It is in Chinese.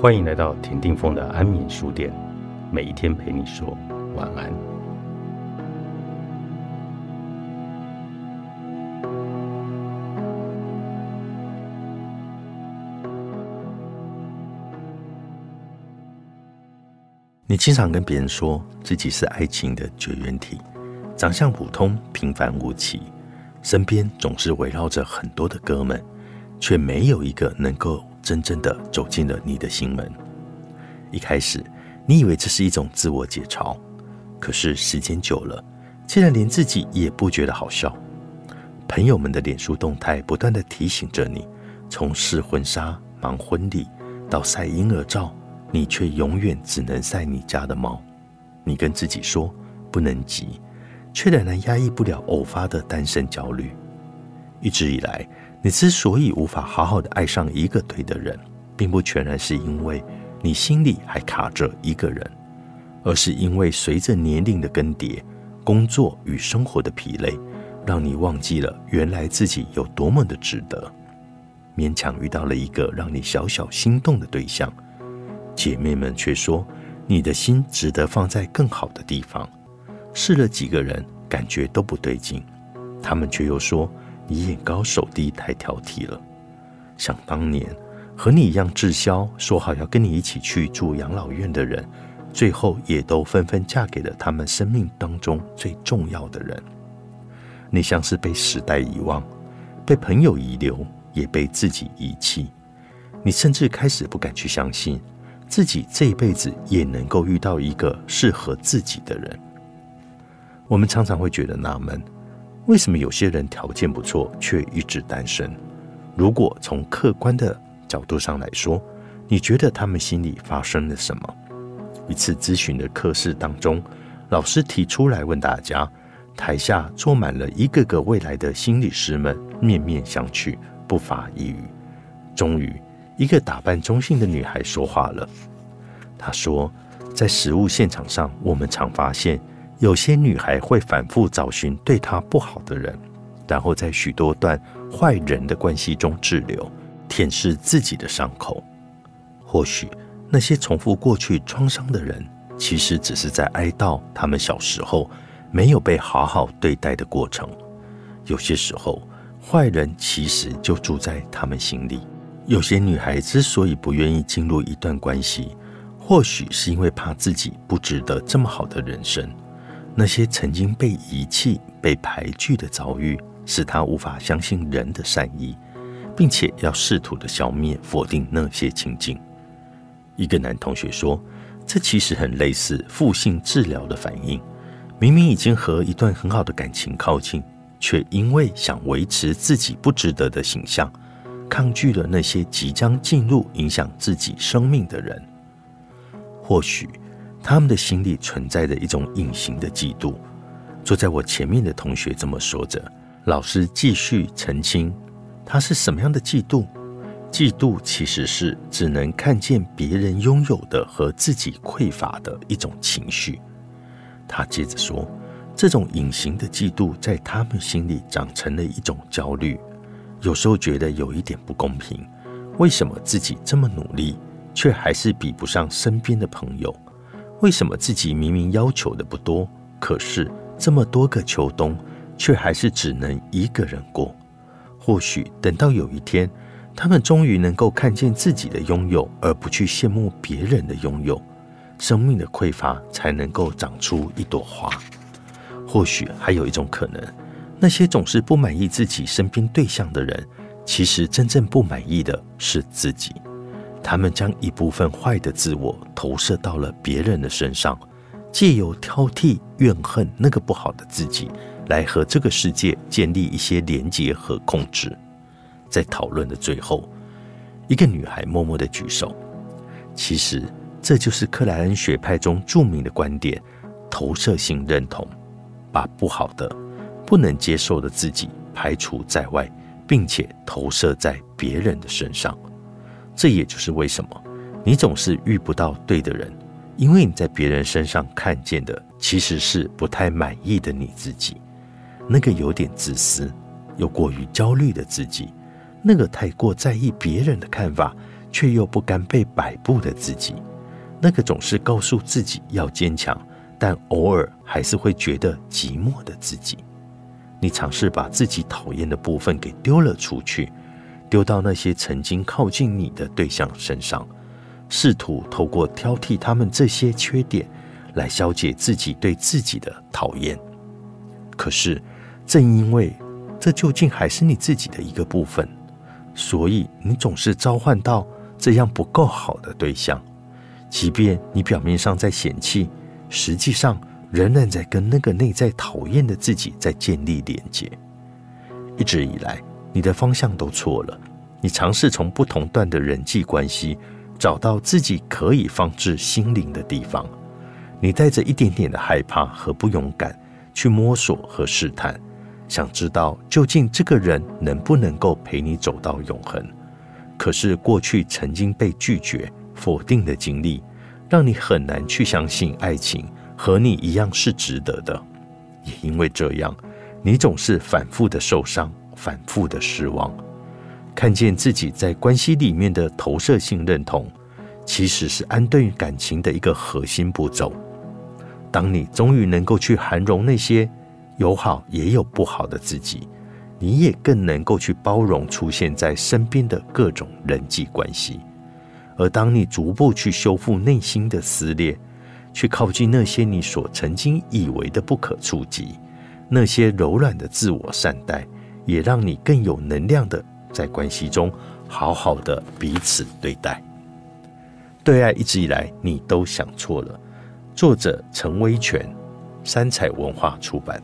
欢迎来到田定峰的安眠书店，每一天陪你说晚安。你经常跟别人说自己是爱情的绝缘体，长相普通、平凡无奇，身边总是围绕着很多的哥们，却没有一个能够。真正的走进了你的心门。一开始，你以为这是一种自我解嘲，可是时间久了，竟然连自己也不觉得好笑。朋友们的脸书动态不断的提醒着你，从试婚纱、忙婚礼到晒婴儿照，你却永远只能晒你家的猫。你跟自己说不能急，却仍然压抑不了偶发的单身焦虑。一直以来。你之所以无法好好的爱上一个对的人，并不全然是因为你心里还卡着一个人，而是因为随着年龄的更迭，工作与生活的疲累，让你忘记了原来自己有多么的值得。勉强遇到了一个让你小小心动的对象，姐妹们却说你的心值得放在更好的地方。试了几个人，感觉都不对劲，他们却又说。你眼高手低，太挑剔了。想当年，和你一样滞销，说好要跟你一起去住养老院的人，最后也都纷纷嫁给了他们生命当中最重要的人。你像是被时代遗忘，被朋友遗留，也被自己遗弃。你甚至开始不敢去相信，自己这一辈子也能够遇到一个适合自己的人。我们常常会觉得纳闷。为什么有些人条件不错却一直单身？如果从客观的角度上来说，你觉得他们心里发生了什么？一次咨询的课室当中，老师提出来问大家，台下坐满了一个个未来的心理师们，面面相觑，不发一语。终于，一个打扮中性的女孩说话了。她说：“在实物现场上，我们常发现。”有些女孩会反复找寻对她不好的人，然后在许多段坏人的关系中滞留，舔舐自己的伤口。或许那些重复过去创伤的人，其实只是在哀悼他们小时候没有被好好对待的过程。有些时候，坏人其实就住在他们心里。有些女孩之所以不愿意进入一段关系，或许是因为怕自己不值得这么好的人生。那些曾经被遗弃、被排拒的遭遇，使他无法相信人的善意，并且要试图的消灭、否定那些情境。一个男同学说：“这其实很类似负性治疗的反应。明明已经和一段很好的感情靠近，却因为想维持自己不值得的形象，抗拒了那些即将进入影响自己生命的人。或许。”他们的心里存在着一种隐形的嫉妒。坐在我前面的同学这么说着，老师继续澄清：他是什么样的嫉妒？嫉妒其实是只能看见别人拥有的和自己匮乏的一种情绪。他接着说：这种隐形的嫉妒在他们心里长成了一种焦虑，有时候觉得有一点不公平。为什么自己这么努力，却还是比不上身边的朋友？为什么自己明明要求的不多，可是这么多个秋冬，却还是只能一个人过？或许等到有一天，他们终于能够看见自己的拥有，而不去羡慕别人的拥有，生命的匮乏才能够长出一朵花。或许还有一种可能，那些总是不满意自己身边对象的人，其实真正不满意的是自己。他们将一部分坏的自我投射到了别人的身上，借由挑剔、怨恨那个不好的自己，来和这个世界建立一些连结和控制。在讨论的最后，一个女孩默默的举手。其实，这就是克莱恩学派中著名的观点——投射性认同，把不好的、不能接受的自己排除在外，并且投射在别人的身上。这也就是为什么你总是遇不到对的人，因为你在别人身上看见的其实是不太满意的你自己，那个有点自私又过于焦虑的自己，那个太过在意别人的看法，却又不甘被摆布的自己，那个总是告诉自己要坚强，但偶尔还是会觉得寂寞的自己。你尝试把自己讨厌的部分给丢了出去，丢到那些曾经靠近你的对象身上，试图透过挑剔他们这些缺点，来消解自己对自己的讨厌。可是，正因为这究竟还是你自己的一个部分，所以你总是召唤到这样不够好的对象，即便你表面上在嫌弃，实际上。仍然在跟那个内在讨厌的自己在建立连接。一直以来，你的方向都错了。你尝试从不同段的人际关系找到自己可以放置心灵的地方。你带着一点点的害怕和不勇敢去摸索和试探，想知道究竟这个人能不能够陪你走到永恒。可是过去曾经被拒绝、否定的经历，让你很难去相信爱情。和你一样是值得的，也因为这样，你总是反复的受伤，反复的失望。看见自己在关系里面的投射性认同，其实是安顿感情的一个核心步骤。当你终于能够去涵容那些有好也有不好的自己，你也更能够去包容出现在身边的各种人际关系。而当你逐步去修复内心的撕裂，去靠近那些你所曾经以为的不可触及，那些柔软的自我善待，也让你更有能量的在关系中好好的彼此对待。对爱一直以来你都想错了。作者陈威全，三彩文化出版。